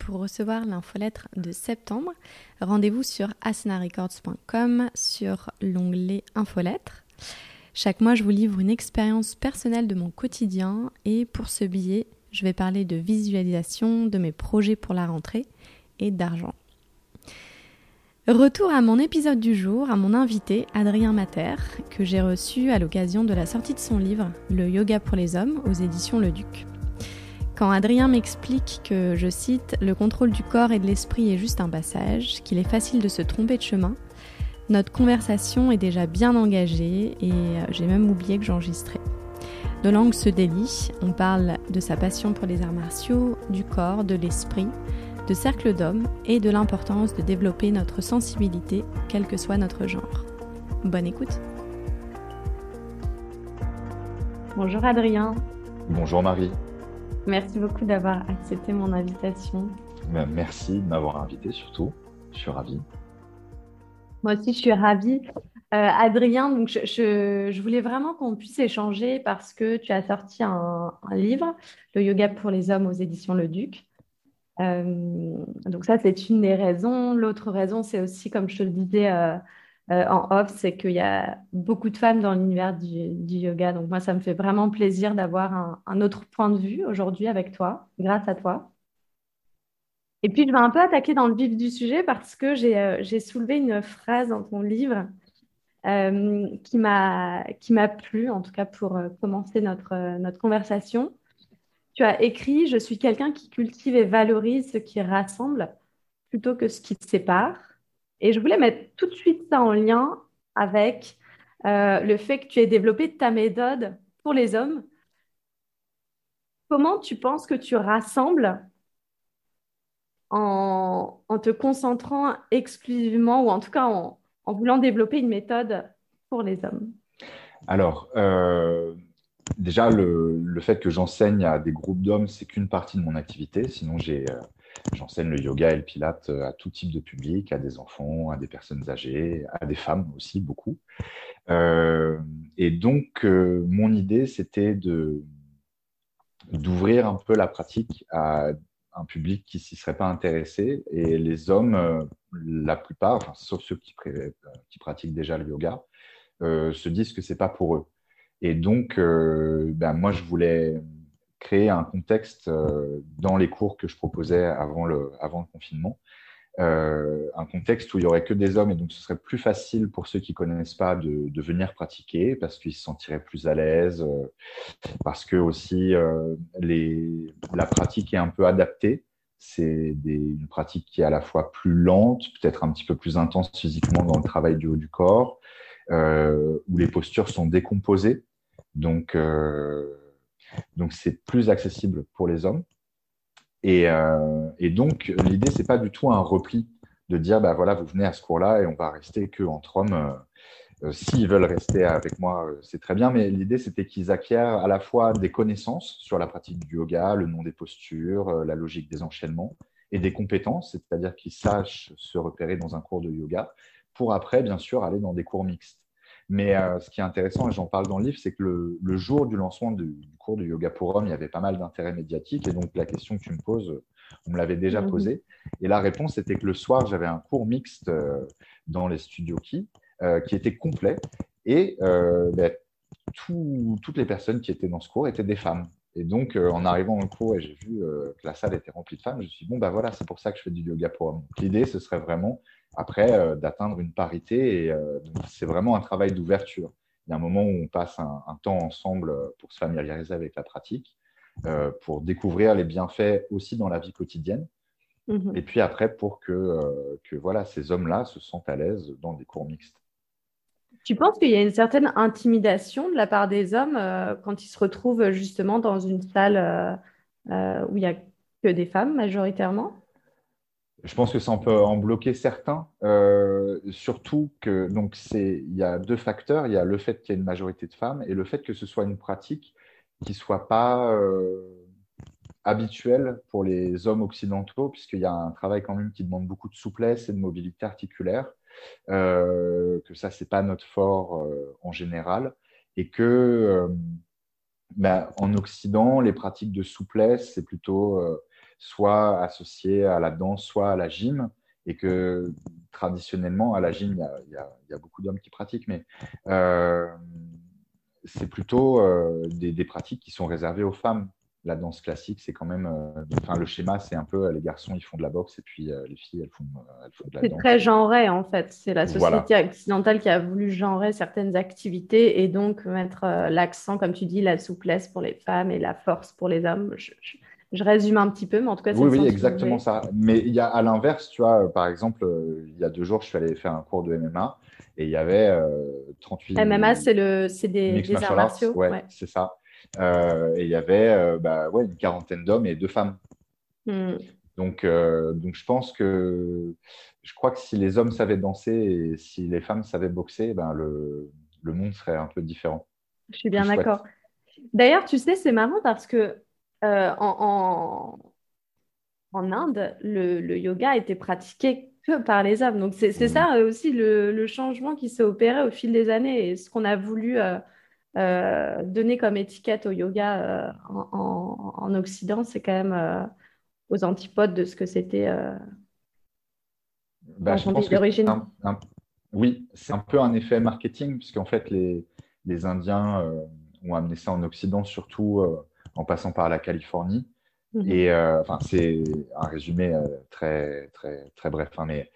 Pour recevoir l'infolettre de septembre, rendez-vous sur asenarecords.com sur l'onglet infolettre. Chaque mois, je vous livre une expérience personnelle de mon quotidien et pour ce billet, je vais parler de visualisation, de mes projets pour la rentrée et d'argent. Retour à mon épisode du jour, à mon invité Adrien Mater, que j'ai reçu à l'occasion de la sortie de son livre Le yoga pour les hommes aux éditions Le Duc. Quand Adrien m'explique que, je cite, le contrôle du corps et de l'esprit est juste un passage, qu'il est facile de se tromper de chemin, notre conversation est déjà bien engagée et euh, j'ai même oublié que j'enregistrais. Nos langues se délient, on parle de sa passion pour les arts martiaux, du corps, de l'esprit, de cercle d'hommes et de l'importance de développer notre sensibilité, quel que soit notre genre. Bonne écoute. Bonjour Adrien. Bonjour Marie. Merci beaucoup d'avoir accepté mon invitation. Ben, merci de m'avoir invité surtout. Je suis ravi. Moi aussi, je suis ravie. Euh, Adrien, donc je, voulais vraiment qu'on puisse échanger parce que tu as sorti un, un, livre, Le yoga pour les hommes aux éditions Le Duc. Euh, donc ça, c'est une des raisons. L'autre raison, c'est aussi, comme je te le disais euh, euh, en off, c'est qu'il y a beaucoup de femmes dans l'univers du, yoga. Donc moi, ça me fait vraiment plaisir d'avoir un, autre point de vue aujourd'hui avec toi, grâce à toi. Et puis, je vais un peu attaquer dans le vif du sujet parce que j'ai soulevé une phrase dans ton livre qui m'a plu, en tout cas pour commencer notre, notre conversation tu as écrit Je suis quelqu'un qui cultive et valorise ce qui rassemble plutôt que ce qui sépare. Et je voulais mettre tout de suite ça en lien avec euh, le fait que tu aies développé ta méthode pour les hommes. Comment tu penses que tu rassembles en, te concentrant exclusivement, ou en tout cas en, voulant développer une méthode pour les hommes? Alors, euh, déjà, le, fait que j'enseigne à des groupes d'hommes, c'est qu'une partie de mon activité. Sinon, euh, j'enseigne le yoga et le pilate euh, à tout type de public, à des enfants, à des personnes âgées, à des femmes aussi, beaucoup. Euh, et donc, mon idée, c'était d'ouvrir un peu la pratique à un public qui s'y serait pas intéressé. Et les hommes, la plupart, sauf ceux qui, pratiquent déjà le yoga, se disent que c'est pas pour eux. Et donc, euh, ben, moi, je voulais créer un contexte euh, dans les cours que je proposais avant le, confinement. Euh, un contexte où il y aurait que des hommes et donc ce serait plus facile pour ceux qui connaissent pas de, venir pratiquer parce qu'ils se sentiraient plus à l'aise, parce que aussi les, la pratique est un peu adaptée. C'est une pratique qui est à la fois plus lente, peut-être un petit peu plus intense physiquement dans le travail du haut du corps, où les postures sont décomposées. Donc, euh, donc c'est plus accessible pour les hommes. Et, euh, et donc, l'idée, c'est pas du tout un repli de dire, bah voilà, vous venez à ce cours-là et on va rester que entre hommes. Euh, s'ils veulent rester avec moi, c'est très bien, mais l'idée, c'était qu'ils acquièrent à la fois des connaissances sur la pratique du yoga, le nom des postures, la logique des enchaînements, et des compétences, c'est-à-dire qu'ils sachent se repérer dans un cours de yoga, pour après, bien sûr, aller dans des cours mixtes. Mais euh, ce qui est intéressant, et j'en parle dans le livre, c'est que le, jour du lancement du, cours de yoga pour hommes, il y avait pas mal d'intérêt médiatique. Et donc, la question que tu me poses, on me l'avait déjà mhm. posée. Et la réponse était que le soir, j'avais un cours mixte euh, dans les studios Ki euh, qui était complet. Et ben, toutes les personnes qui étaient dans ce cours étaient des femmes. Et donc, en arrivant au cours et j'ai vu que la salle était remplie de femmes, je me suis dit, bon, ben voilà, c'est pour ça que je fais du yoga pour hommes. L'idée, ce serait vraiment après euh, d'atteindre une parité. Et euh, c'est vraiment un travail d'ouverture. Il y a un moment où on passe un, temps ensemble pour se familiariser avec la pratique, euh, pour découvrir les bienfaits aussi dans la vie quotidienne. Mhm. Et puis après, pour que, que voilà, ces hommes-là se sentent à l'aise dans des cours mixtes. Tu penses qu'il y a une certaine intimidation de la part des hommes quand ils se retrouvent justement dans une salle où il n'y a que des femmes majoritairement? Je pense que ça peut en bloquer certains, euh, surtout que donc c'est il y a deux facteurs, il y a le fait qu'il y ait une majorité de femmes et le fait que ce soit une pratique qui soit pas euh, habituelle pour les hommes occidentaux, puisqu'il y a un travail quand même qui demande beaucoup de souplesse et de mobilité articulaire, euh, que ça c'est pas notre fort en général, et que ben, en Occident les pratiques de souplesse c'est plutôt soit associé à la danse, soit à la gym, et que traditionnellement, à la gym, il y a, beaucoup d'hommes qui pratiquent, mais c'est plutôt des, des, pratiques qui sont réservées aux femmes la danse classique, c'est quand même. Euh, enfin, le schéma, c'est un peu euh, les garçons, ils font de la boxe et puis euh, les filles, elles font, elles font de la danse. C'est très genré, en fait. C'est la société occidentale qui a voulu genrer certaines activités et donc mettre l'accent, comme tu dis, la souplesse pour les femmes et la force pour les hommes. Je, résume un petit peu, mais en tout cas, c'est Oui, oui, exactement ça. Mais il y a à l'inverse, tu vois, par exemple, il y a deux jours, je suis allé faire un cours de MMA et il y avait 38. MMA, c'est le, des, des arts martiaux. ouais. c'est ça. Euh, et il y avait euh, bah, ouais, une quarantaine d'hommes et deux femmes. Hmm. Donc, euh, donc, je pense que je crois que si les hommes savaient danser et si les femmes savaient boxer, ben le, le monde serait un peu différent. Je suis bien d'accord. D'ailleurs, tu sais, c'est marrant parce que en, en, Inde, le, le, yoga était pratiqué que par les hommes. Donc, c'est mmh. ça aussi le, le changement qui s'est opéré au fil des années et ce qu'on a voulu euh, donner comme étiquette au yoga euh, en, Occident, c'est quand même euh, aux antipodes de ce que c'était bah, d'origine. Oui, c'est un peu un effet marketing, puisqu'en fait, les, les Indiens ont amené ça en Occident, surtout en passant par la Californie. Mhm. Et enfin, c'est un résumé très, très, très bref. Hein, mais,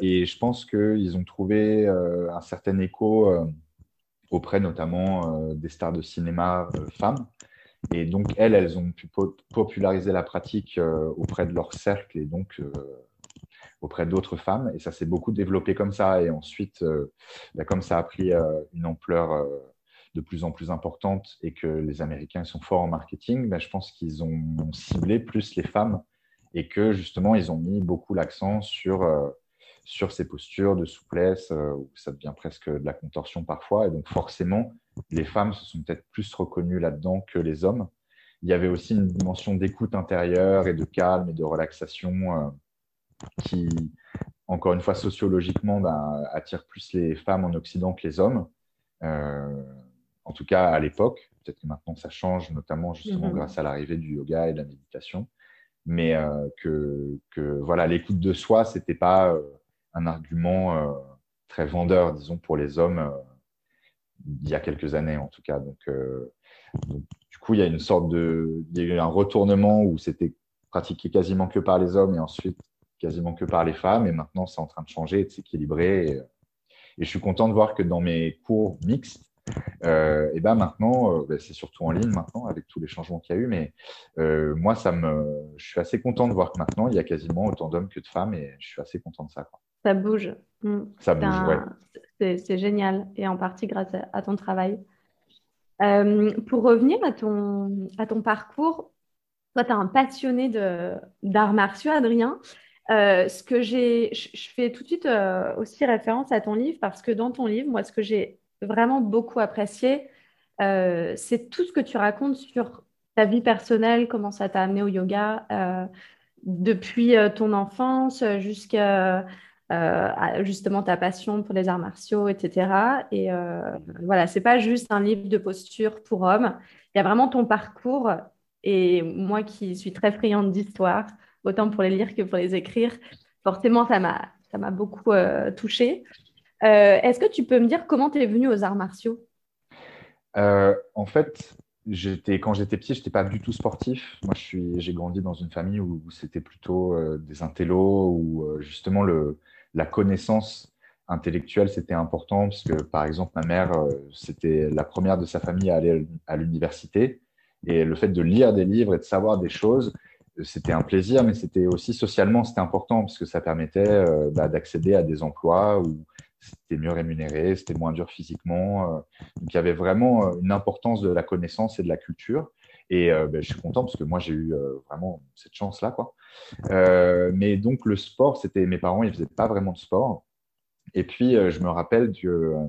et je pense qu'ils ont trouvé un certain écho auprès notamment euh, des stars de cinéma euh, femmes. Et donc, elles, elles ont pu populariser la pratique euh, auprès de leur cercle et donc auprès d'autres femmes. Et ça s'est beaucoup développé comme ça. Et ensuite, bah, comme ça a pris une ampleur de plus en plus importante et que les Américains sont forts en marketing, bah, je pense qu'ils ont ciblé plus les femmes et que justement, ils ont mis beaucoup l'accent sur sur ces postures de souplesse, euh, où ça devient presque de la contorsion parfois. Et donc forcément, les femmes se sont peut-être plus reconnues là-dedans que les hommes. Il y avait aussi une dimension d'écoute intérieure et de calme et de relaxation euh, qui, encore une fois, sociologiquement, ben, attire plus les femmes en Occident que les hommes. Euh, en tout cas, à l'époque. Peut-être que maintenant, ça change, notamment justement mm-hmm. grâce à l'arrivée du yoga et de la méditation. Mais que, que, voilà, l'écoute de soi, c'était pas un argument euh, très vendeur, disons, pour les hommes euh, il y a quelques années en tout cas. Euh, donc, du coup, il y a une sorte de, il y a eu un retournement où c'était pratiqué quasiment que par les hommes et ensuite quasiment que par les femmes. Et maintenant, c'est en train de changer, de s'équilibrer. Et, et, je suis content de voir que dans mes cours mixtes, euh, et ben maintenant, ben, c'est surtout en ligne maintenant avec tous les changements qu'il y a eu, mais moi, ça me, je suis assez content de voir que maintenant, il y a quasiment autant d'hommes que de femmes et je suis assez content de ça. Quoi. Ça bouge. Mm. Ça bouge, C'est génial et en partie grâce à, ton travail. Euh, pour revenir à ton, à ton parcours, toi, tu es un passionné d'arts martiaux, Adrien. Euh, ce que j'ai, je fais tout de suite euh, aussi référence à ton livre parce que dans ton livre, moi, ce que j'ai vraiment beaucoup apprécié, c'est tout ce que tu racontes sur ta vie personnelle, comment ça t'a amené au yoga depuis ton enfance jusqu'à euh, justement ta passion pour les arts martiaux, etc. Et euh, voilà, c'est pas juste un livre de posture pour hommes. Il y a vraiment ton parcours. Et moi qui suis très friande d'histoire, autant pour les lire que pour les écrire, forcément, ça m'a, ça m'a beaucoup euh, touchée. Euh, est-ce que tu peux me dire comment tu es venu aux arts martiaux? En fait, quand j'étais petit, je n'étais pas du tout sportif. Moi, j'ai grandi dans une famille où, c'était plutôt des intellos, où justement la connaissance intellectuelle, c'était important parce que, par exemple, ma mère, euh, c'était la première de sa famille à aller à l'université. Et le fait de lire des livres et de savoir des choses, euh, c'était un plaisir, mais c'était aussi socialement, c'était important parce que ça permettait euh, bah, d'accéder à des emplois c'était mieux rémunéré, c'était moins dur physiquement. donc, il y avait vraiment une importance de la connaissance et de la culture. Et ben, je suis content parce que moi, j'ai eu vraiment cette chance-là. Euh, mais donc, le sport, c'était mes parents, ils ne faisaient pas vraiment de sport. Et puis, euh, je me rappelle que euh,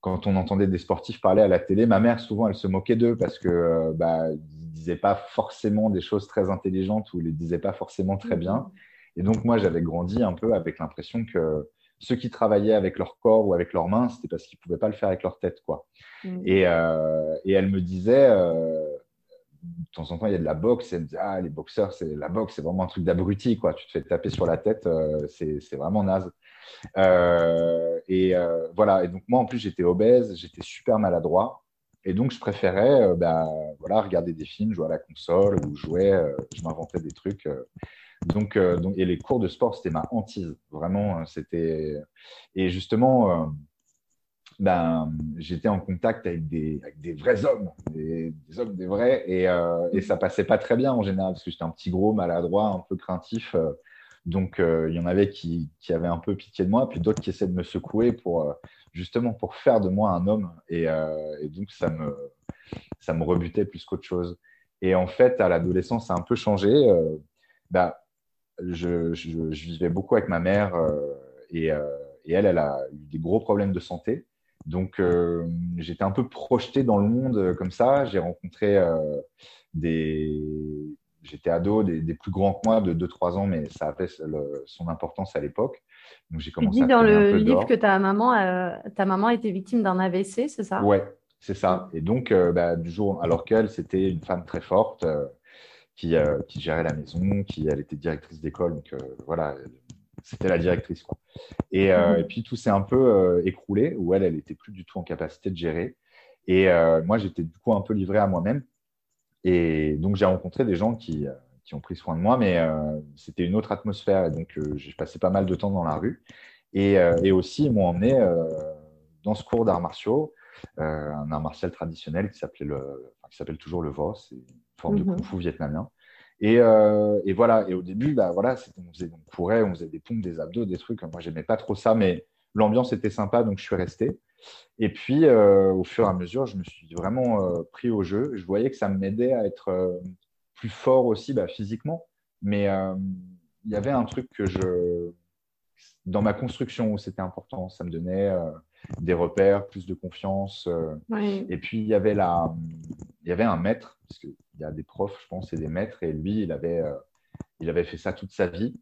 quand on entendait des sportifs parler à la télé, ma mère, souvent, elle se moquait d'eux parce que bah, ne disaient pas forcément des choses très intelligentes ou ils les disaient pas forcément très bien. Et donc, moi, j'avais grandi un peu avec l'impression que ceux qui travaillaient avec leur corps ou avec leurs mains, c'était parce qu'ils ne pouvaient pas le faire avec leur tête. Quoi. Mhm. Et, et, elle me disait, de temps en temps, il y a de la boxe. Et elle me dit, ah, les boxeurs, c'est la boxe, c'est vraiment un truc d'abruti, quoi. Tu te fais taper sur la tête, euh, c'est vraiment naze. Euh, et voilà. Et donc, moi, en plus, j'étais obèse, j'étais super maladroit. Et donc, je préférais ben, voilà, regarder des films, jouer à la console ou jouer. je m'inventais des trucs. Donc, donc, et les cours de sport, c'était ma hantise. Vraiment, c'était. Et justement, ben, j'étais en contact avec des, avec des vrais hommes, des, hommes, des vrais, et, euh, et, ça passait pas très bien en général, parce que j'étais un petit gros, maladroit, un peu craintif. Euh, donc, euh, il y en avait qui, qui, avaient un peu pitié de moi, puis d'autres qui essaient de me secouer pour euh, justement pour faire de moi un homme. Et, donc, ça me, ça me rebutait plus qu'autre chose. Et en fait, à l'adolescence, ça a un peu changé. Ben, je, je, je, vivais beaucoup avec ma mère et, et elle, elle a eu des gros problèmes de santé. Donc, euh, j'étais un peu projeté dans le monde euh, comme ça. J'ai rencontré euh, des. J'étais ado, des, plus grands que moi de 2-3 ans, mais ça avait son importance à l'époque. Donc, j'ai commencé tu dis dans le livre que ta maman, ta maman était victime d'un AVC, c'est ça? Ouais, c'est ça. Et donc, bah, du jour, alors qu'elle, c'était une femme très forte qui, qui, gérait la maison, qui elle était directrice d'école. Donc, voilà, c'était la directrice. Quoi. Et, euh, mhm. et, puis tout s'est un peu euh, écroulé, où elle, elle était plus du tout en capacité de gérer. Et euh, moi, j'étais du coup un peu livré à moi-même. Et donc, j'ai rencontré des gens qui, qui, ont pris soin de moi, mais c'était une autre atmosphère. Et donc, j'ai passé pas mal de temps dans la rue. Et, et aussi, ils m'ont emmené dans ce cours d'arts martiaux, un art martial traditionnel qui s'appelait le, qui s'appelle toujours le VOS, c'est une forme de mhm. kung fu vietnamien. Et, euh, et, voilà. Et au début, bah, voilà, on, faisait, on courait, on faisait des pompes, des abdos, des trucs. Moi, j'aimais pas trop ça, mais l'ambiance était sympa, donc je suis resté. Et puis, euh, au fur et à mesure, je me suis vraiment euh, pris au jeu. Je voyais que ça m'aidait à être plus fort aussi bah, physiquement. Mais il y avait un truc que je. Dans ma construction où c'était important, ça me donnait des repères, plus de confiance. Et puis, il y, avait la... il y avait un maître, parce que il y a des profs, je pense, et des maîtres. Et lui, il avait, euh, il avait fait ça toute sa vie.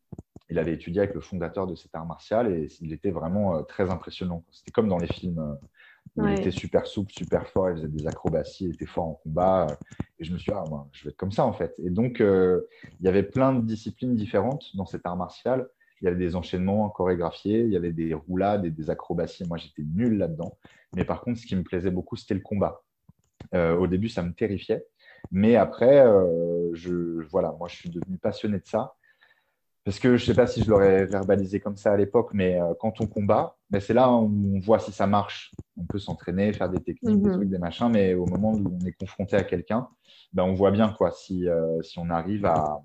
Il avait étudié avec le fondateur de cet art martial et il était vraiment euh, très impressionnant. C'était comme dans les films euh, où il était super souple, super fort, il faisait des acrobaties, il était fort en combat. et je me suis dit, ah, moi, je vais être comme ça en fait. Et donc, il y avait plein de disciplines différentes dans cet art martial. Il y avait des enchaînements chorégraphiés, il y avait des roulades et des acrobaties. Moi, j'étais nul là-dedans. Mais par contre, ce qui me plaisait beaucoup, c'était le combat. au début, ça me terrifiait. Mais après, euh, je, voilà, moi, je suis devenu passionné de ça. Parce que je ne sais pas si je l'aurais verbalisé comme ça à l'époque, mais euh, quand on combat, ben c'est là où on voit si ça marche. On peut s'entraîner, faire des techniques, des mhm. trucs, des machins, mais au moment où on est confronté à quelqu'un, ben on voit bien quoi, si, euh, si on arrive à,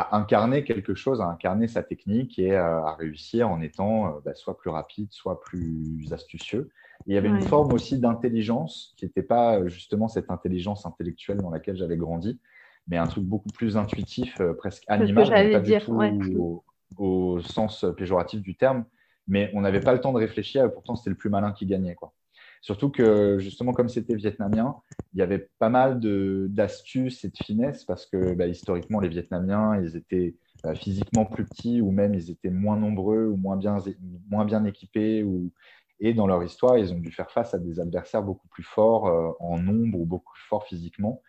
à incarner quelque chose, à incarner sa technique et à réussir en étant ben, soit plus rapide, soit plus astucieux il y avait une forme aussi d'intelligence qui n'était pas euh, justement cette intelligence intellectuelle dans laquelle j'avais grandi, mais un truc beaucoup plus intuitif, euh, presque animal, pas du tout au, sens péjoratif du terme. Mais on n'avait pas le temps de réfléchir et pourtant c'était le plus malin qui gagnait. Quoi. Surtout que justement, comme c'était vietnamien, il y avait pas mal d'astuces et de finesses parce que bah, historiquement, les Vietnamiens, ils étaient bah, physiquement plus petits ou même ils étaient moins nombreux ou moins bien, moins bien équipés ou et dans leur histoire, ils ont dû faire face à des adversaires beaucoup plus forts euh, en nombre ou beaucoup plus forts physiquement.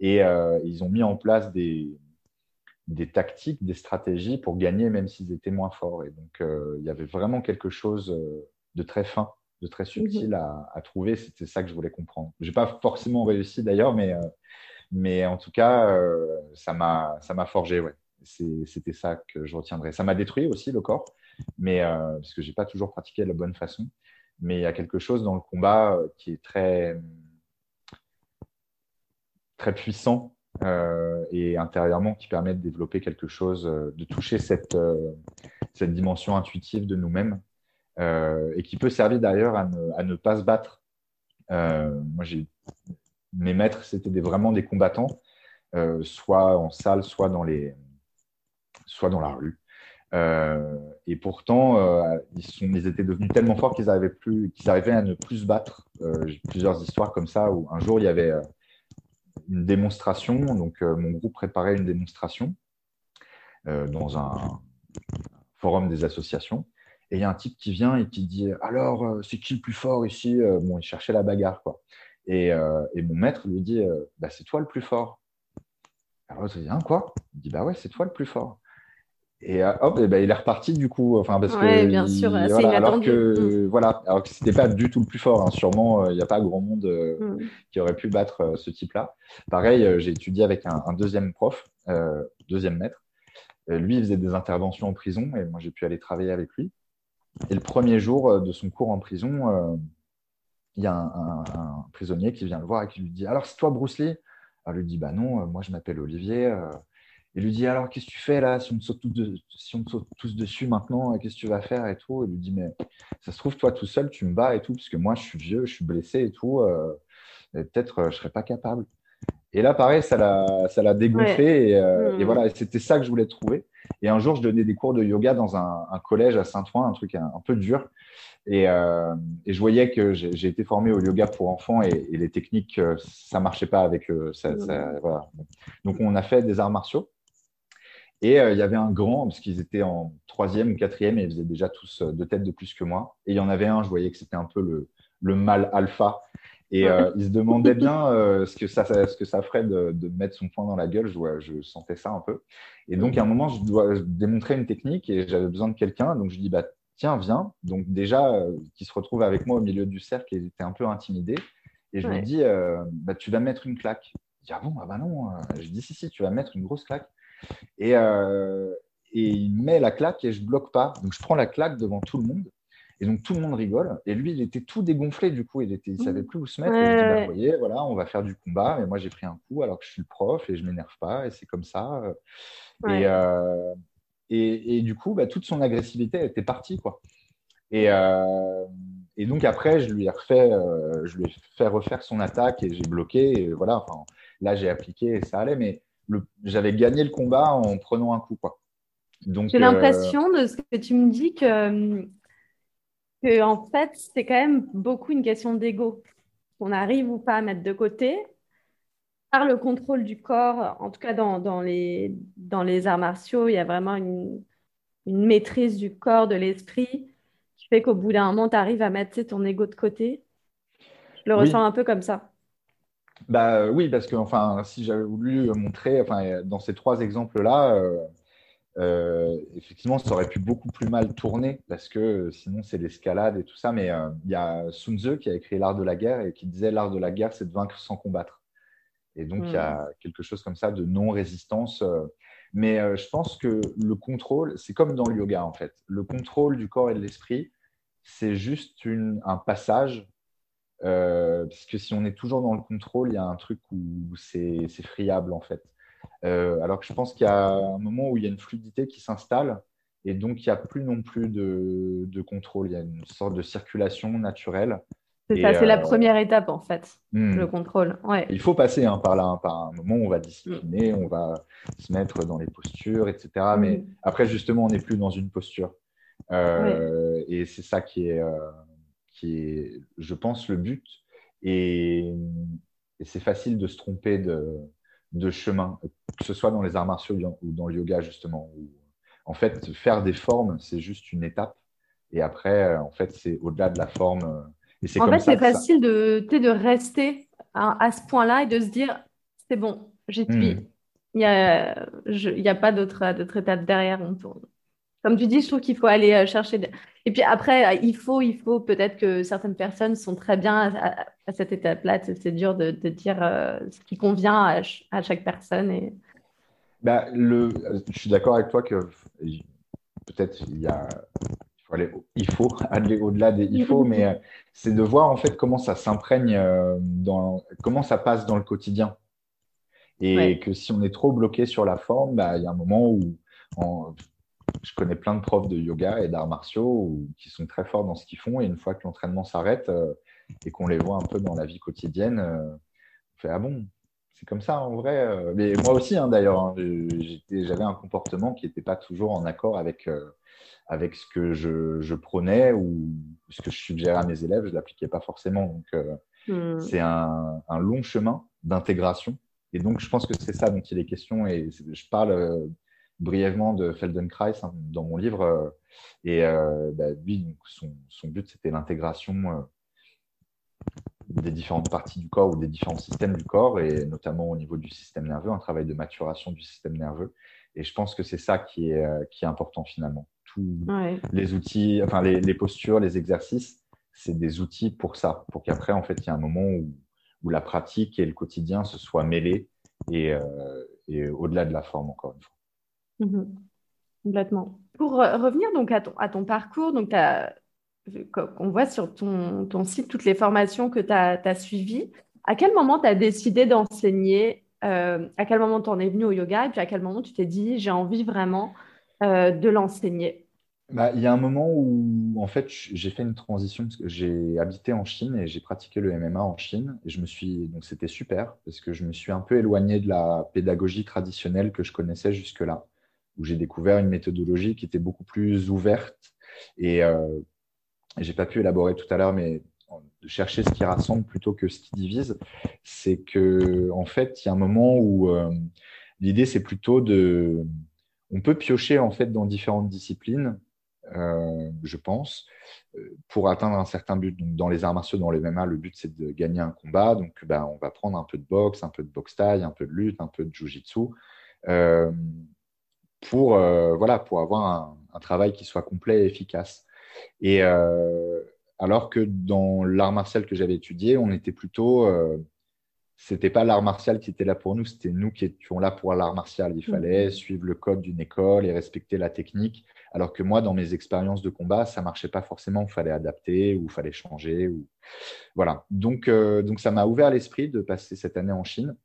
Et euh, ils ont mis en place des, des tactiques, des stratégies pour gagner, même s'ils étaient moins forts. Et donc, euh, il y avait vraiment quelque chose de très fin, de très subtil mhm. à, à, trouver. C'était ça que je voulais comprendre. Je n'ai pas forcément réussi d'ailleurs, mais, mais en tout cas, ça m'a forgé. Ouais. C'était ça que je retiendrai. Ça m'a détruit aussi le corps, mais parce que je n'ai pas toujours pratiqué de la bonne façon mais il y a quelque chose dans le combat euh, qui est très, très puissant euh, et intérieurement qui permet de développer quelque chose, euh, de toucher cette, cette dimension intuitive de nous-mêmes et qui peut servir d'ailleurs à, ne, pas se battre. moi, j'ai mes maîtres, c'était vraiment des combattants, soit en salle, soit dans, les, soit dans la rue. Euh, et pourtant, euh, ils, étaient devenus tellement forts qu'ils arrivaient, à ne plus se battre. Euh, j'ai plusieurs histoires comme ça où un jour il y avait une démonstration. Donc, mon groupe préparait une démonstration dans un forum des associations. Et il y a un type qui vient et qui dit Alors, c'est qui le plus fort ici? Bon, il cherchait la bagarre, quoi. Et, mon maître lui dit bah, C'est toi le plus fort. Alors l'autre dit hein, Quoi? Il dit Bah ouais, c'est toi le plus fort. Et euh, hop, et ben, il est reparti du coup. Enfin, parce que, bien sûr, voilà, alors que mm. voilà, alors que c'était pas du tout le plus fort. Hein. Sûrement, euh, il n'y a pas grand monde euh, mm. qui aurait pu battre ce type-là. Pareil, j'ai étudié avec un, deuxième prof, deuxième maître. lui, il faisait des interventions en prison et moi, j'ai pu aller travailler avec lui. Et le premier jour de son cours en prison, il y a un, prisonnier qui vient le voir et qui lui dit Alors, c'est toi, Bruce Lee? Alors, lui dit Bah non, moi, je m'appelle Olivier. Il lui dit alors qu'est-ce que tu fais là si on, te saute tous dessus maintenant qu'est-ce que tu vas faire et tout? Il lui dit mais ça se trouve toi tout seul tu me bats et tout parce moi je suis vieux je suis blessé et tout euh, peut-être euh, je serais pas capable et là pareil ça l'a dégonflé euh, et, voilà c'était ça que je voulais trouver. Et un jour je donnais des cours de yoga dans un, collège à Saint-Ouen un truc un, peu dur. Et, je voyais que j'ai été formé au yoga pour enfants et, les techniques ça marchait pas avec ça, voilà. donc on a fait des arts martiaux. Et euh, il y avait un grand, parce qu'ils étaient en troisième ou quatrième et ils faisaient déjà tous euh, deux têtes de plus que moi. Et il y en avait un, je voyais que c'était un peu le, le mâle alpha. Et euh, il se demandait bien ce, que ça, ce que ça ferait de, de, mettre son poing dans la gueule. Je, je, sentais ça un peu. Et donc, à un moment, je dois démontrer une technique et j'avais besoin de quelqu'un. Donc, je dis, bah, tiens, viens. Donc, déjà, qui se retrouve avec moi au milieu du cercle, il était un peu intimidé. Et je lui dis, bah, tu vas mettre une claque. Il dit, ah bon, ah bah non. Je dis, si, si, tu vas mettre une grosse claque. Euh, et, il met la claque et je bloque pas. Donc je prends la claque devant tout le monde. Et donc tout le monde rigole. Et lui, il était tout dégonflé du coup. Il ne il savait plus où se mettre. et je dis, bah, vous voyez, voilà, on va faire du combat. Mais moi, j'ai pris un coup alors que je suis le prof et je m'énerve pas. Et c'est comme ça. Euh, et, et, du coup, bah, toute son agressivité était partie. Quoi. Et, euh, et, donc après, je lui ai refait, je lui ai fait refaire son attaque et j'ai bloqué. Et voilà, enfin, là, j'ai appliqué et ça allait. Mais j'avais gagné le combat en prenant un coup. Quoi. J'ai l'impression de ce que tu me dis que, que en fait, c'est quand même beaucoup une question d'ego. On arrive ou pas à mettre de côté par le contrôle du corps, en tout cas dans, dans, les, dans les arts martiaux, il y a vraiment une, une maîtrise du corps, de l'esprit, qui fait qu'au bout d'un moment, tu arrives à mettre ton ego de côté. Je le ressens un peu comme ça. Bah oui, parce que enfin, si j'avais voulu montrer, enfin, dans ces trois exemples-là, euh, euh, effectivement, ça aurait pu beaucoup plus mal tourner parce que sinon c'est l'escalade et tout ça. Mais il y a Sun Tzu qui a écrit l'art de la guerre et qui disait l'art de la guerre, c'est de vaincre sans combattre. Et donc il y a hmm. quelque chose comme ça de non-résistance. mais je pense que le contrôle, c'est comme dans le yoga en fait. Le contrôle du corps et de l'esprit, c'est juste une, un passage euh, parce que si on est toujours dans le contrôle, il y a un truc où c'est friable en fait. Euh, alors que je pense qu'il y a un moment où il y a une fluidité qui s'installe et donc il n'y a plus non plus de, contrôle. Il y a une sorte de circulation naturelle. C'est ça, c'est la euh, première étape en fait, hmm. le contrôle. Ouais. Il faut passer hein, par là, hein, par un moment où on va discipliner, on va se mettre dans les postures, etc. Mais hmm. après, justement, on n'est plus dans une posture. Et c'est ça qui est, qui est, je pense, le but. Et, c'est facile de se tromper de, chemin, que ce soit dans les arts martiaux ou dans le yoga, justement. en fait, faire des formes, c'est juste une étape. Et après, en fait, c'est au-delà de la forme. Et en fait, c'est facile de, de rester à, ce point-là et de se dire, c'est bon, j'ai tout. Hmm. Il n'y a, a pas d'autre étape derrière. On tourne comme tu dis, je trouve qu'il faut aller euh, chercher. Et puis après, euh, il faut, il faut peut-être que certaines personnes sont très bien à, cette étape-là. C'est dur de, dire euh, ce qui convient à, chaque personne. Et... Bah, le, je suis d'accord avec toi que peut-être il y a, il faut aller, il faut aller au-delà des il faut, mais c'est de voir en fait comment ça s'imprègne dans, comment ça passe dans le quotidien. Et que si on est trop bloqué sur la forme, bah, il y a un moment où en, je connais plein de profs de yoga et d'arts martiaux qui sont très forts dans ce qu'ils font. Et une fois que l'entraînement s'arrête euh, et qu'on les voit un peu dans la vie quotidienne, euh, on fait Ah bon, c'est comme ça en vrai. Euh. Mais moi aussi, hein, d'ailleurs, hein, j'avais un comportement qui n'était pas toujours en accord avec, avec ce que je, je, prônais ou ce que je suggérais à mes élèves. Je ne l'appliquais pas forcément. Donc, hmm. c'est un, un, long chemin d'intégration. Et donc, je pense que c'est ça dont il est question. Et je parle brièvement de Feldenkrais hein, dans mon livre. Euh, et euh, bah, lui, son, son, but, c'était l'intégration, euh, des différentes parties du corps ou des différents systèmes du corps, et notamment au niveau du système nerveux, un travail de maturation du système nerveux. Et je pense que c'est ça qui est, qui est important finalement. Tous les outils, enfin les, les, postures, les exercices, c'est des outils pour ça, pour qu'après, en fait, il y ait un moment où, où, la pratique et le quotidien se soient mêlés et, euh, et au-delà de la forme, encore une fois. Mm-hmm. Complètement. Pour revenir donc à ton, parcours, donc on voit sur ton, site toutes les formations que tu as, suivies. À quel moment tu as décidé d'enseigner euh, À quel moment tu en es venu au yoga Et puis à quel moment tu t'es dit j'ai envie vraiment euh, de l'enseigner? Bah, il y a un moment où, en fait, j'ai fait une transition parce que j'ai habité en Chine et j'ai pratiqué le MMA en Chine. Je me suis, donc c'était super parce que je me suis un peu éloigné de la pédagogie traditionnelle que je connaissais jusque-là, où j'ai découvert une méthodologie qui était beaucoup plus ouverte et euh, j'ai pas pu élaborer tout à l'heure, mais de chercher ce qui rassemble plutôt que ce qui divise, c'est que en fait, il y a un moment où euh, l'idée c'est plutôt de, on peut piocher en fait dans différentes disciplines, euh, je pense, euh, pour atteindre un certain but. Donc, dans les arts martiaux, dans les MMA, le but c'est de gagner un combat. Donc, ben, on va prendre un peu de boxe, un peu de boxe taille, un peu de lutte, un peu de jujitsu, euh, pour voilà, pour avoir un, un, travail qui soit complet et efficace. Et euh, alors que dans l'art martial que j'avais étudié, on était plutôt euh, c'était pas l'art martial qui était là pour nous, c'était nous qui étions là pour l'art martial. Il fallait mhm. suivre le code d'une école et respecter la technique. Alors que moi, dans mes expériences de combat, ça marchait pas forcément. Il fallait adapter ou il fallait changer. Ou... Voilà. Donc, euh, donc ça m'a ouvert l'esprit de passer cette année en Chine,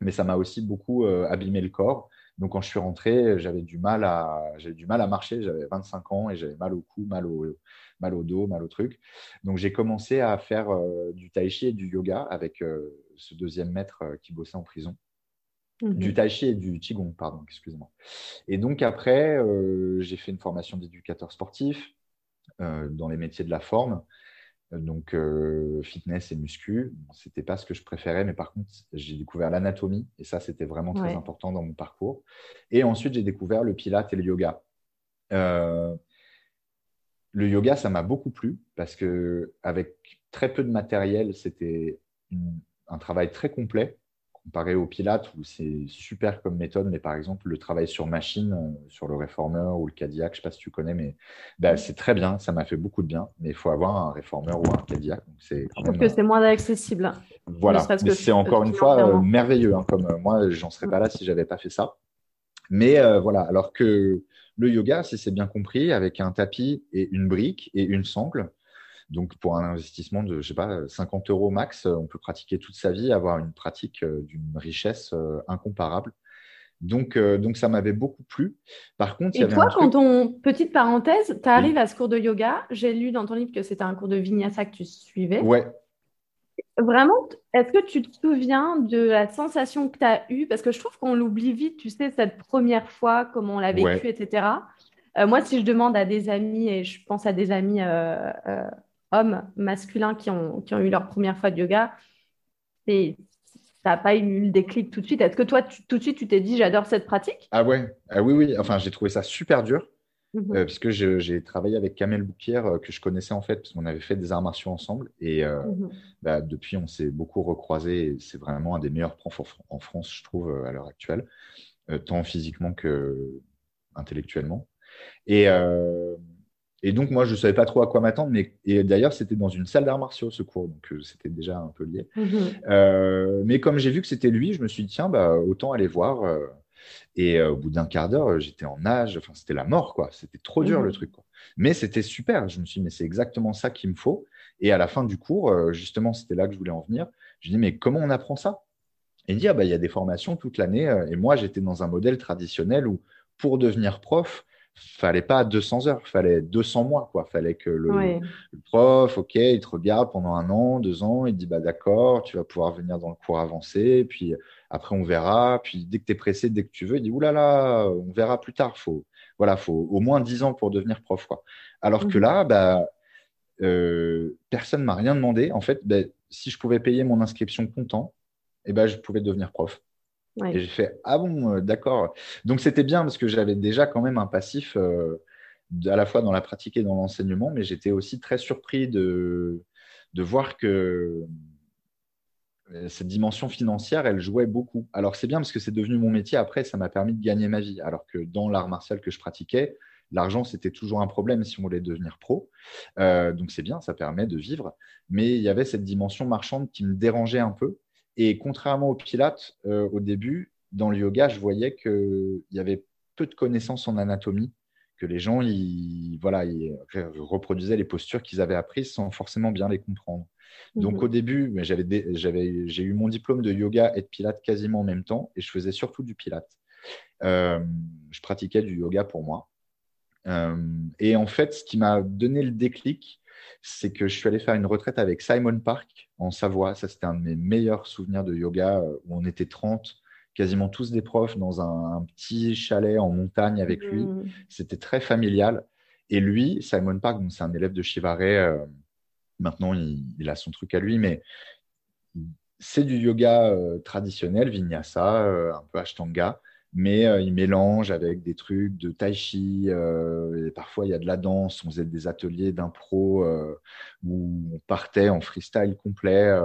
mais ça m'a aussi beaucoup abîmé le corps. Donc, quand je suis rentré, j'avais du mal à, j'avais du mal à marcher. J'avais 25 ans et j'avais mal au cou, mal au, mal au dos, mal au truc. Donc, j'ai commencé à faire euh, du tai chi et du yoga avec euh, ce deuxième maître euh, qui bossait en prison. Mhm. Du tai chi et du qigong, pardon, excusez-moi. Et donc, après, j'ai fait une formation d'éducateur sportif dans les métiers de la forme. Donc, euh, fitness et muscu, c'était pas ce que je préférais, mais par contre, j'ai découvert l'anatomie et ça, c'était vraiment très important dans mon parcours. Et ensuite, j'ai découvert le pilate et le yoga. Euh, le yoga, ça m'a beaucoup plu parce que avec très peu de matériel, c'était un travail très complet comparé au Pilates où c'est super comme méthode, mais par exemple le travail sur machine, euh, sur le réformeur ou le Cadillac, je ne sais pas si tu connais, mais bah, c'est très bien, ça m'a fait beaucoup de bien, mais il faut avoir un réformeur ou un Cadillac. Donc je trouve que c'est moins accessible. Voilà, mais c'est encore une fois euh, merveilleux, hein, comme euh, moi, j'en serais pas là si j'avais pas fait ça. Mais voilà, alors que le yoga, si c'est bien compris, avec un tapis et une brique et une sangle, donc, pour un investissement de, je sais pas, 50 euros max, euh, on peut pratiquer toute sa vie, avoir une pratique euh, d'une richesse euh, incomparable. Donc, donc ça m'avait beaucoup plu. Par contre, et toi, quand on petite parenthèse, tu arrives à ce cours de yoga. J'ai lu dans ton livre que c'était un cours de vinyasa que tu suivais. Ouais. Vraiment, est-ce que tu te souviens de la sensation que tu as eue? Parce que je trouve qu'on l'oublie vite, tu sais, cette première fois, comment on l'a vécu, etc. moi, si je demande à des amis, et je pense à des amis hommes masculins qui ont, qui ont eu leur première fois de yoga, et ça n'a pas eu le déclic tout de suite. Est-ce que toi, tout de suite, tu t'es dit, j'adore cette pratique? Ah ouais, ah oui, oui. Enfin, j'ai trouvé ça super dur. Mhm. Euh, puisque j'ai travaillé avec Kamel Boukier, euh, que je connaissais en fait, parce qu'on avait fait des arts martiaux ensemble. Et euh, mhm. bah, depuis, on s'est beaucoup recroisés. C'est vraiment un des meilleurs profs en France, je trouve, à l'heure actuelle, tant physiquement que intellectuellement. Et, et donc, moi, je ne savais pas trop à quoi m'attendre. Mais et d'ailleurs, c'était dans une salle d'arts martiaux, ce cours. Donc, euh, c'était déjà un peu lié. Mhm. Euh, mais comme j'ai vu que c'était lui, je me suis dit, tiens, bah, autant aller voir. Euh. et au bout d'un quart d'heure, j'étais en nage. Enfin, c'était la mort, quoi. C'était trop dur, le mhm. truc. Quoi. Mais c'était super. Je me suis dit, mais c'est exactement ça qu'il me faut. Et à la fin du cours, justement, c'était là que je voulais en venir. Je dis, mais comment on apprend ça? Et il dit, ah, bah, il y a des formations toute l'année. Et moi, j'étais dans un modèle traditionnel où, pour devenir prof, fallait pas 200 heures, fallait 200 mois, quoi. Fallait que le, prof, ok, il te regarde pendant un an, deux ans, il dit bah d'accord, tu vas pouvoir venir dans le cours avancé, puis après on verra, puis dès que tu es pressé, dès que tu veux, il dit oulala, on verra plus tard. Faut, voilà, faut au moins 10 ans pour devenir prof, quoi. Alors que là, bah, euh, personne m'a rien demandé. En fait, bah, si je pouvais payer mon inscription comptant, eh ben, je pouvais devenir prof. Et j'ai fait Ah bon, euh, d'accord. Donc c'était bien parce que j'avais déjà quand même un passif euh, à la fois dans la pratique et dans l'enseignement, mais j'étais aussi très surpris de, de voir que cette dimension financière, elle jouait beaucoup. Alors c'est bien parce que c'est devenu mon métier après, ça m'a permis de gagner ma vie. Alors que dans l'art martial que je pratiquais, l'argent c'était toujours un problème si on voulait devenir pro. donc c'est bien, ça permet de vivre. Mais il y avait cette dimension marchande qui me dérangeait un peu. Et contrairement au pilates, au début, dans le yoga, je voyais qu'il y avait peu de connaissances en anatomie, que les gens ils, voilà, ils reproduisaient les postures qu'ils avaient apprises sans forcément bien les comprendre. Donc mhm. au début, j'ai eu mon diplôme de yoga et de pilates quasiment en même temps et je faisais surtout du pilates. Euh, je pratiquais du yoga pour moi. Euh, et en fait, ce qui m'a donné le déclic, c'est que je suis allé faire une retraite avec Simon Park en Savoie. Ça, c'était un de mes meilleurs souvenirs de yoga euh, où on était 30 quasiment tous des profs dans un, petit chalet en montagne avec lui. Mm. C'était très familial. Et lui, Simon Park, c'est un élève de Chivaré. Euh, maintenant, il, a son truc à lui, mais c'est du yoga euh, traditionnel, vinyasa, euh, un peu ashtanga mais euh, il mélange avec des trucs de tai chi. Euh, et parfois, il y a de la danse. On faisait des ateliers d'impro euh, où on partait en freestyle complet.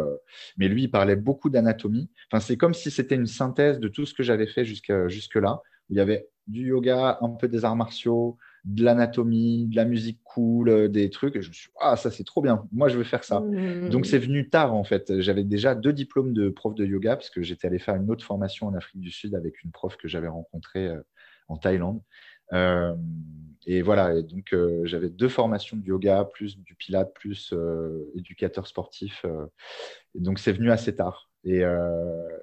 mais lui, il parlait beaucoup d'anatomie. Enfin, c'est comme si c'était une synthèse de tout ce que j'avais fait jusqu'à jusque-là. Où il y avait du yoga, un peu des arts martiaux, de l'anatomie, de la musique cool, euh, des trucs. je me suis dit, ah, ça c'est trop bien, moi je veux faire ça. Mmh. Donc c'est venu tard en fait. J'avais déjà deux diplômes de prof de yoga parce que j'étais allé faire une autre formation en Afrique du Sud avec une prof que j'avais rencontrée euh, en Thaïlande. Euh, et voilà, et donc j'avais deux formations de yoga, plus du pilate, plus éducateur sportif. et donc c'est venu assez tard. Et,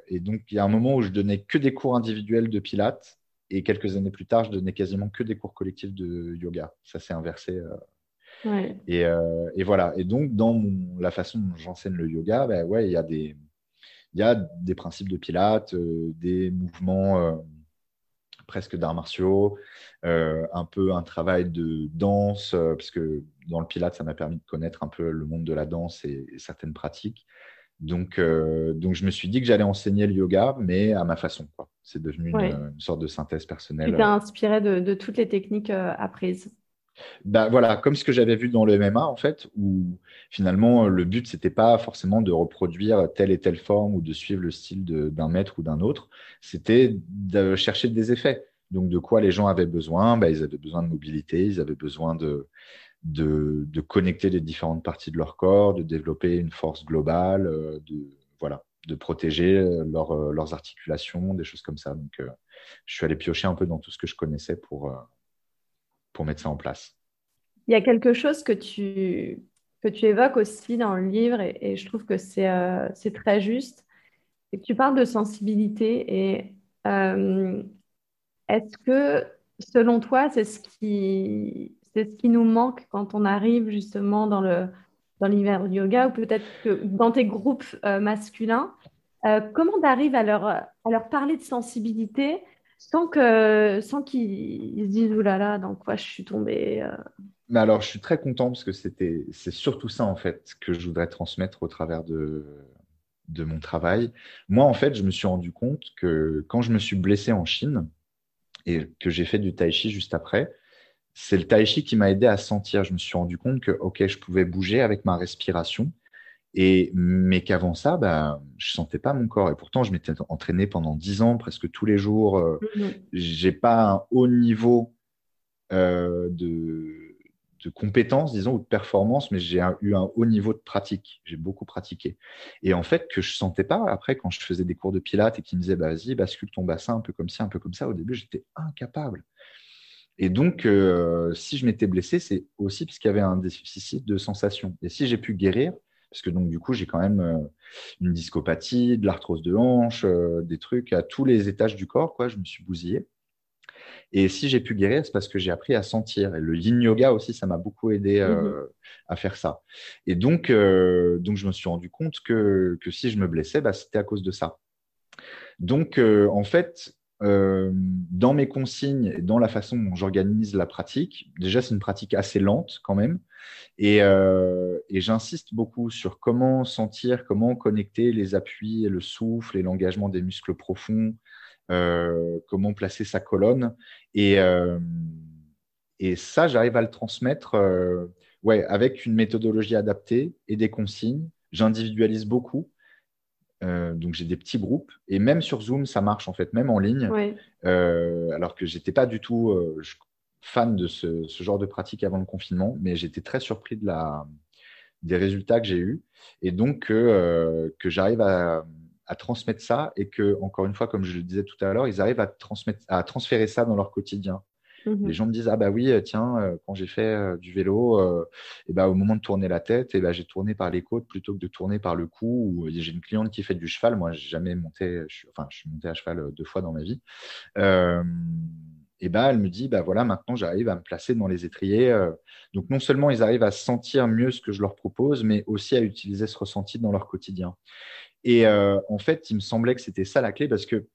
et donc il y a un moment où je donnais que des cours individuels de pilate et quelques années plus tard, je donnais quasiment que des cours collectifs de yoga. Ça s'est inversé. Euh. Euh, et, voilà. Et donc, dans la façon dont j'enseigne le yoga, ben ouais, il y a des, il y a des principes de pilates, euh, des mouvements presque d'arts martiaux, un peu un travail de danse, parce que dans le pilate, ça m'a permis de connaître un peu le monde de la danse et certaines pratiques. Donc, euh, donc, je me suis dit que j'allais enseigner le yoga, mais à ma façon. C'est devenu une, sorte de synthèse personnelle. Tu t'es inspiré de, toutes les techniques euh, apprises. Bah, voilà, comme ce que j'avais vu dans le MMA, en fait, où finalement, le but, c'était pas forcément de reproduire telle et telle forme ou de suivre le style d'un maître ou d'un autre. C'était de chercher des effets. Donc, de quoi les gens avaient besoin? Bah, Ils avaient besoin de mobilité, ils avaient besoin de, de, connecter les différentes parties de leur corps, de développer une force globale, euh, de, voilà, de protéger euh, euh, leurs articulations, des choses comme ça. Donc, je suis allé piocher un peu dans tout ce que je connaissais pour, pour mettre ça en place. Il y a quelque chose que tu, que tu évoques aussi dans le livre et, je trouve que c'est c'est très juste. Et tu parles de sensibilité et est-ce que selon toi, c'est ce qui c'est ce qui nous manque quand on arrive justement dans le dans l'univers du yoga ou peut-être que dans tes groupes euh, masculins. Euh, comment tu arrives à leur, à leur parler de sensibilité sans que sans qu'ils se disent oulala, là là, dans quoi je suis tombée euh? Mais alors, je suis très content parce que c'était c'est surtout ça en fait que je voudrais transmettre au travers de de mon travail. Moi, en fait, je me suis rendu compte que quand je me suis blessé en Chine et que j'ai fait du tai chi juste après, c'est le tai chi qui m'a aidé à sentir. Je me suis rendu compte que, OK, je pouvais bouger avec ma respiration. Et, mais qu'avant ça, bah, je sentais pas mon corps. Et pourtant, je m'étais entraîné pendant dix ans, presque tous les jours. Euh, mm-hmm. J'ai pas un haut niveau euh, de, de compétences, disons, ou de performance, mais j'ai eu un haut niveau de pratique. J'ai beaucoup pratiqué. Et en fait, que je sentais pas, après, quand je faisais des cours de pilates et qu'ils me disaient, bah, vas-y, bascule ton bassin un peu comme ça, un peu comme ça, au début, j'étais incapable. Et donc, euh, si je m'étais blessé, c'est aussi parce qu'il y avait un déficit de sensation. Et si j'ai pu guérir, parce que donc du coup, j'ai quand même euh, une discopathie, de l'arthrose de hanche, euh, des trucs à tous les étages du corps, quoi. Je me suis bousillé. Et si j'ai pu guérir, c'est parce que j'ai appris à sentir. Et le yin yoga aussi, ça m'a beaucoup aidé mmh à faire ça. Et donc, donc, je me suis rendu compte que, que si je me blessais, bah, c'était à cause de ça. Donc, en fait, euh, dans mes consignes et dans la façon dont j'organise la pratique, déjà c'est une pratique assez lente quand même, et, euh, j'insiste beaucoup sur comment sentir, comment connecter les appuis, le souffle et l'engagement des muscles profonds, euh, comment placer sa colonne, et, et ça j'arrive à le transmettre, ouais, avec une méthodologie adaptée et des consignes. J'individualise beaucoup donc j'ai des petits groupes et même sur Zoom ça marche en fait, même en ligne. alors que j'étais pas du tout fan de ce, genre de pratique avant le confinement, mais j'étais très surpris de la, des résultats que j'ai eus et donc que j'arrive à, à, transmettre ça et que encore une fois, comme je le disais tout à l'heure, ils arrivent à transmettre, à transférer ça dans leur quotidien. Les gens me disent ah bah oui tiens euh, quand j'ai fait euh, du vélo et euh, bah, au moment de tourner la tête et bah, j'ai tourné par les côtes plutôt que de tourner par le cou j'ai une cliente qui fait du cheval. Moi j'ai jamais monté je suis, enfin je suis monté à cheval deux fois dans ma vie. Et bah, elle me dit bah voilà maintenant j'arrive à me placer dans les étriers donc non seulement ils arrivent à sentir mieux ce que je leur propose mais aussi à utiliser ce ressenti dans leur quotidien. Et en fait il me semblait que c'était ça la clé parce que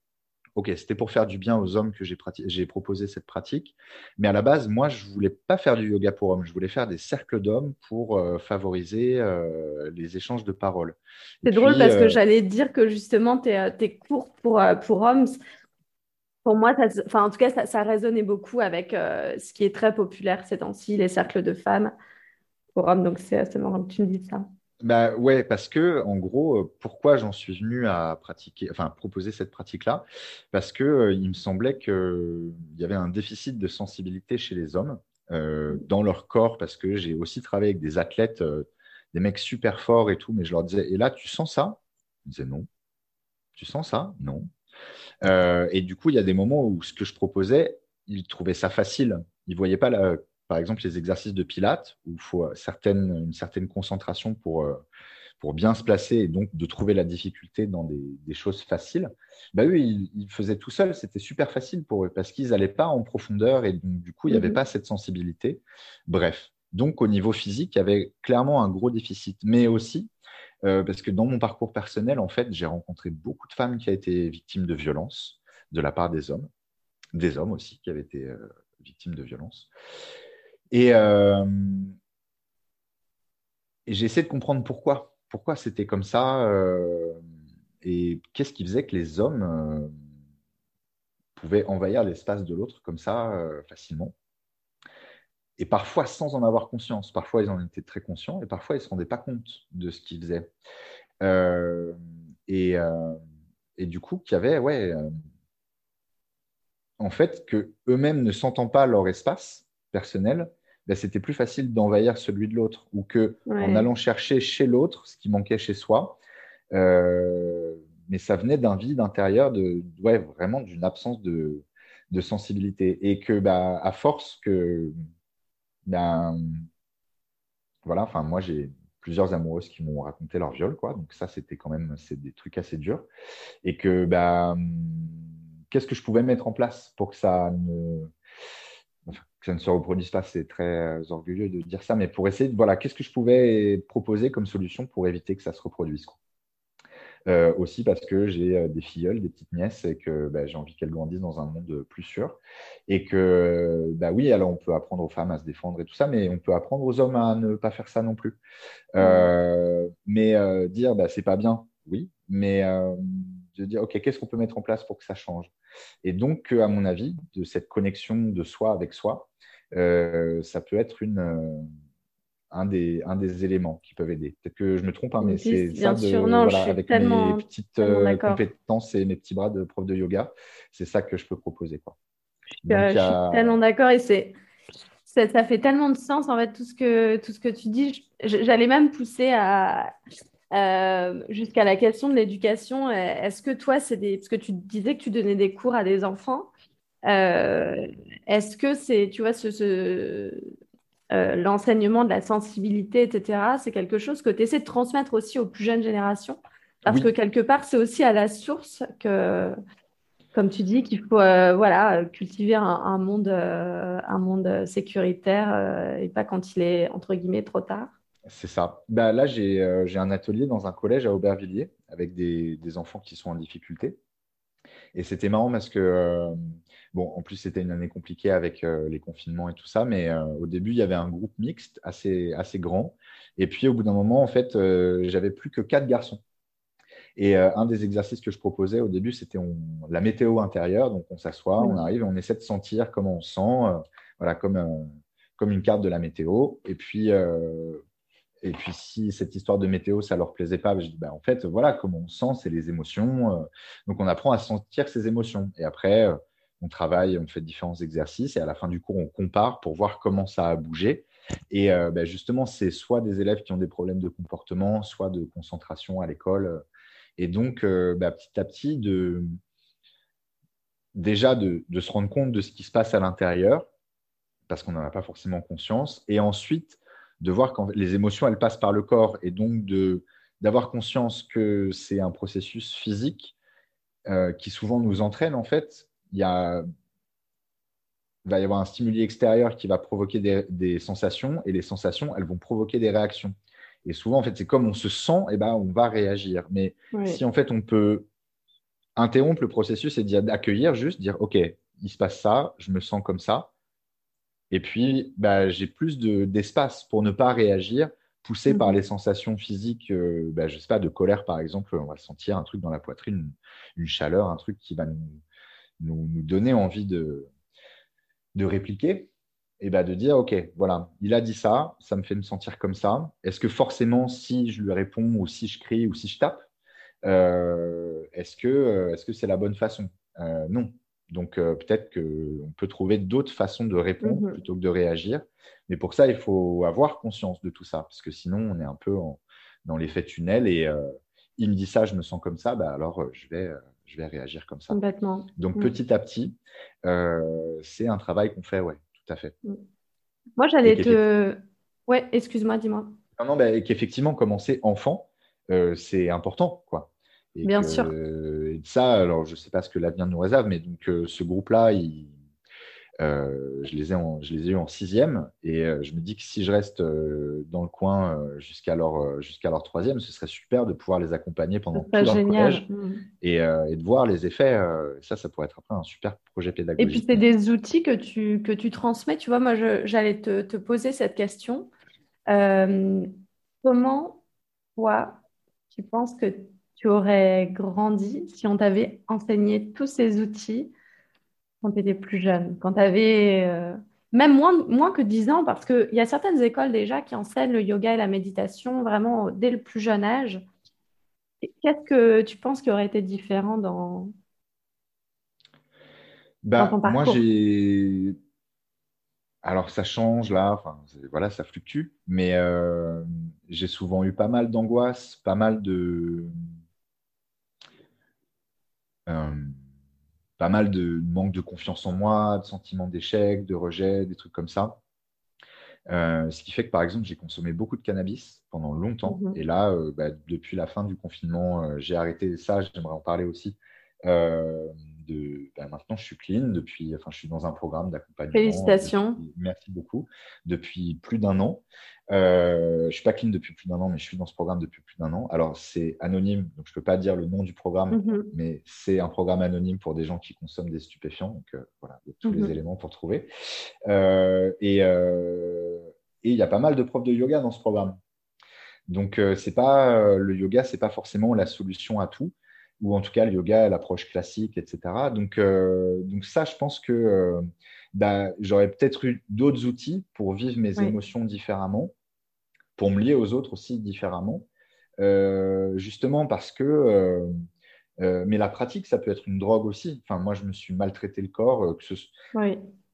ok, c'était pour faire du bien aux hommes que j'ai proposé cette pratique. Mais à la base, moi, je ne voulais pas faire du yoga pour hommes. Je voulais faire des cercles d'hommes pour euh, favoriser euh, les échanges de paroles. C'est drôle parce que euh, j'allais dire que justement, tes, cours pour, pour hommes, pour moi, enfin, en tout cas, ça, ça résonnait beaucoup avec ce qui est très populaire ces temps-ci, les cercles de femmes pour hommes. Donc, c'est marrant que tu me dises ça. Bah ouais, parce que en gros, euh, pourquoi j'en suis venu à pratiquer, enfin proposer cette pratique-là, parce que euh, il me semblait qu'il y avait un déficit de sensibilité chez les hommes euh, dans leur corps, parce que j'ai aussi travaillé avec des athlètes, des mecs super forts et tout, mais je leur disais, et là, tu sens ça? Ils disaient non. Tu sens ça? Non. et du coup, il y a des moments où ce que je proposais, ils trouvaient ça facile. Ils voyaient pas la par exemple les exercices de pilates, où il faut euh, certaine, une certaine concentration pour, euh, pour bien se placer et donc de trouver la difficulté dans des, choses faciles, bah, eux, ils, faisaient tout seuls, c'était super facile pour eux parce qu'ils n'allaient pas en profondeur et donc, du coup, il n'y avait mhm. pas cette sensibilité. Bref, donc au niveau physique, il y avait clairement un gros déficit, mais aussi euh, parce que dans mon parcours personnel, en fait, j'ai rencontré beaucoup de femmes qui ont été victimes de violences de la part des hommes, des hommes aussi qui avaient été victimes de violences. Euh, et, j'ai essayé de comprendre pourquoi. Pourquoi c'était comme ça euh, et qu'est-ce qui faisait que les hommes euh, pouvaient envahir l'espace de l'autre comme ça facilement. Et parfois sans en avoir conscience. Parfois ils en étaient très conscients et parfois ils ne se rendaient pas compte de ce qu'ils faisaient. Et, et, du coup, qu'il y avait, ouais, en fait, que eux-mêmes ne sentant pas leur espace personnel, ben, c'était plus facile d'envahir celui de l'autre ou que en allant chercher chez l'autre ce qui manquait chez soi. Euh, mais ça venait d'un vide intérieur, de, ouais, vraiment d'une absence de, de, sensibilité. Et que, bah, à force que, ben, voilà, enfin, moi, j'ai plusieurs amoureuses qui m'ont raconté leur viol, quoi. Donc, ça, c'était quand même, c'est des trucs assez durs. Et que, bah, qu'est-ce que je pouvais mettre en place pour que ça ne, que ça ne se reproduise pas, c'est très euh, orgueilleux de dire ça, mais pour essayer de, voilà, qu'est-ce que je pouvais proposer comme solution pour éviter que ça se reproduise. Euh, aussi parce que j'ai euh, des filleules, des petites nièces et que bah, j'ai envie qu'elles grandissent dans un monde plus sûr. Et que, bah oui, alors on peut apprendre aux femmes à se défendre et tout ça, mais on peut apprendre aux hommes à ne pas faire ça non plus. mais dire, bah, c'est pas bien, oui, mais de dire, OK, qu'est-ce qu'on peut mettre en place pour que ça change? Et donc, à mon avis, de cette connexion de soi avec soi, euh, ça peut être une, euh, un, des, un des éléments qui peuvent aider. Peut-être que je me trompe, hein, mais c'est ça de, avec mes petites euh, compétences et mes petits bras de prof de yoga, c'est ça que je peux proposer. Quoi. je suis tellement d'accord et c'est ça, ça, fait tellement de sens en fait tout ce que tout ce que tu dis. J'allais même pousser à jusqu'à la question de l'éducation. Est-ce que toi, c'est des parce que tu disais que tu donnais des cours à des enfants. Euh, est-ce que c'est, tu vois, ce, euh, l'enseignement de la sensibilité, etc., c'est quelque chose que tu essaies de transmettre aussi aux plus jeunes générations? Parce que quelque part, c'est aussi à la source que, comme tu dis, qu'il faut euh, voilà, cultiver un, monde, un monde sécuritaire et pas quand il est, entre guillemets, trop tard. C'est ça. Bah, là, j'ai un atelier dans un collège à Aubervilliers avec des, des, enfants qui sont en difficulté. Et c'était marrant parce que Bon, en plus, c'était une année compliquée avec euh, les confinements et tout ça, mais euh, au début, il y avait un groupe mixte assez, assez grand. Et puis, au bout d'un moment, en fait, euh, j'avais plus que quatre garçons. Et un des exercices que je proposais au début, c'était la météo intérieure. Donc, on s'assoit, on arrive et on essaie de sentir comment on sent, voilà, comme, comme une carte de la météo. Et puis, et puis, si cette histoire de météo, ça leur plaisait pas, je dis, bah, en fait, voilà, comment on sent, c'est les émotions. Euh. donc, on apprend à sentir ces émotions. Et après, euh, on travaille, on fait différents exercices. Et à la fin du cours, on compare pour voir comment ça a bougé. Et euh, bah, justement, c'est soit des élèves qui ont des problèmes de comportement, soit de concentration à l'école. Et donc, bah, petit à petit, déjà de, de, se rendre compte de ce qui se passe à l'intérieur, parce qu'on n'en a pas forcément conscience. Et ensuite, de voir quand les émotions, elles passent par le corps et donc d'avoir conscience que c'est un processus physique euh, qui souvent nous entraîne, en fait. Il, y a, va y avoir un stimuli extérieur qui va provoquer des, sensations et les sensations, elles vont provoquer des réactions. Et souvent, en fait, c'est comme on se sent, et eh ben, on va réagir. Mais si en fait, on peut interrompre le processus et d'accueillir juste, dire, OK, il se passe ça, je me sens comme ça, et puis, bah, j'ai plus d'espace pour ne pas réagir, poussé par mhm. les sensations physiques, euh, bah, je ne sais pas, de colère par exemple. On va sentir un truc dans la poitrine, une, chaleur, un truc qui va nous, nous, donner envie de, de répliquer. Et bah, de dire, OK, voilà, il a dit ça, ça me fait me sentir comme ça. Est-ce que forcément, si je lui réponds ou si je crie ou si je tape, euh, est-ce que euh, c'est -ce c'est la bonne façon? Non, donc euh, peut-être qu'on peut trouver d'autres façons de répondre mhm. plutôt que de réagir. Mais pour ça, il faut avoir conscience de tout ça, parce que sinon, on est un peu dans l'effet tunnel et euh, il me dit ça, je me sens comme ça, bah, alors euh, je, vais, je vais réagir comme ça. Complètement. Donc mhm. petit à petit, c'est un travail qu'on fait, ouais, tout à fait. Mhm. Moi, j'allais te... Ouais, excuse-moi, dis-moi. Non, non, bah, qu'effectivement, commencer enfant, c'est important, quoi. Bien sûr. Et ça, alors je ne sais pas ce que l'avenir nous réserve, mais donc euh, ce groupe-là, euh, je, les ai je les ai eus en sixième et euh, je me dis que si je reste dans le coin jusqu'à leur, jusqu'à leur troisième, ce serait super de pouvoir les accompagner pendant tout leur collège mmh. et, et, de voir les effets. ça, ça pourrait être après un super projet pédagogique. Et puis, c'est des outils que tu, que tu transmets. Tu vois, moi, j'allais te, te, poser cette question. comment, toi, tu penses que tu aurais grandi si on t'avait enseigné tous ces outils quand tu étais plus jeune, quand tu avais euh, même moins, moins que 10 ans, parce qu'il y a certaines écoles déjà qui enseignent le yoga et la méditation vraiment dès le plus jeune âge. Qu'est-ce que tu penses qui aurait été différent dans, bah, ton parcours? Moi, j'ai. Alors, ça change là, enfin, voilà, ça fluctue, mais euh, j'ai souvent eu pas mal d'angoisse, pas mal de, pas mal de manque de confiance en moi, de sentiment d'échec, de rejet, des trucs comme ça. Euh, ce qui fait que, par exemple, j'ai consommé beaucoup de cannabis pendant longtemps. Mhm. Et là, euh, bah, depuis la fin du confinement, j'ai arrêté ça. J'aimerais en parler aussi de ben, maintenant je suis clean depuis, enfin je suis dans un programme d'accompagnement. Félicitations. merci beaucoup. Depuis plus d'un an. Euh, je suis pas clean depuis plus d'un an, mais je suis dans ce programme depuis plus d'un an. Alors c'est anonyme, donc je peux pas dire le nom du programme, mhm. mais c'est un programme anonyme pour des gens qui consomment des stupéfiants. Donc euh, voilà, il y a tous les mhm. éléments pour trouver. Euh, euh, et il y a pas mal de profs de yoga dans ce programme. Donc c'est pas le yoga, c'est pas forcément la solution à tout ou en tout cas le yoga, l'approche classique, etc. Donc, euh, donc ça, je pense que euh, bah, j'aurais peut-être eu d'autres outils pour vivre mes émotions différemment, pour me lier aux autres aussi différemment, euh, justement parce que, mais la pratique, ça peut être une drogue aussi. Enfin, moi, je me suis maltraité le corps. Que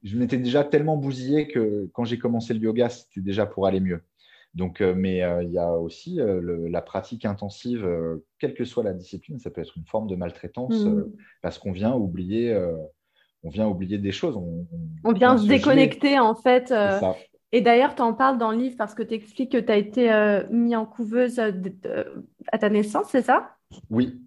Je m'étais déjà tellement bousillé que quand j'ai commencé le yoga, c'était déjà pour aller mieux. Donc, euh, mais euh, il y a aussi euh, la pratique intensive, quelle que soit la discipline, ça peut être une forme de maltraitance mm. parce qu'on vient oublier, on vient oublier des choses. On, vient se déconnecter en fait. Et d'ailleurs, tu en parles dans le livre parce que tu expliques que tu as été mis en couveuse à ta naissance, c'est ça? Oui.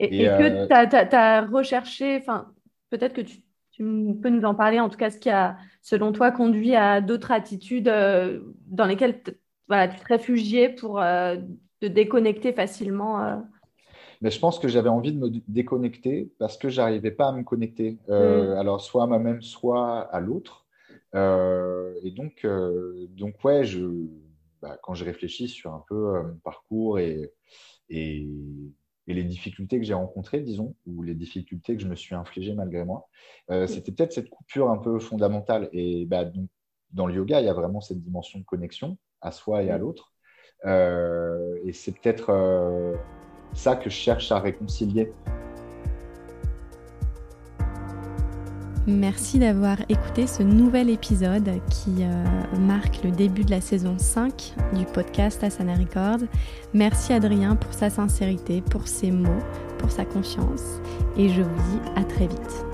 Et, que tu as, recherché, enfin, peut-être que tu, tu, peux nous en parler, en tout cas, ce qui a, selon toi, conduit à d'autres attitudes dans lesquelles voilà, tu te réfugiais pour euh, te déconnecter facilement euh. mais je pense que j'avais envie de me déconnecter parce que j'arrivais pas à me connecter. Euh, mm. Alors, soit à moi-même, soit à l'autre. et donc, donc ouais, je, bah, quand je réfléchis sur un peu mon parcours et, et, et, les difficultés que j'ai rencontrées, disons, ou les difficultés que je me suis infligées malgré moi, mm. c'était peut-être cette coupure un peu fondamentale. Et bah, donc, dans le yoga, il y a vraiment cette dimension de connexion à soi et à l'autre. et c'est peut-être ça que je cherche à réconcilier. Merci d'avoir écouté ce nouvel épisode qui euh, marque le début de la saison 5 du podcast Asana Record. Merci Adrien pour sa sincérité, pour ses mots, pour sa confiance et je vous dis à très vite.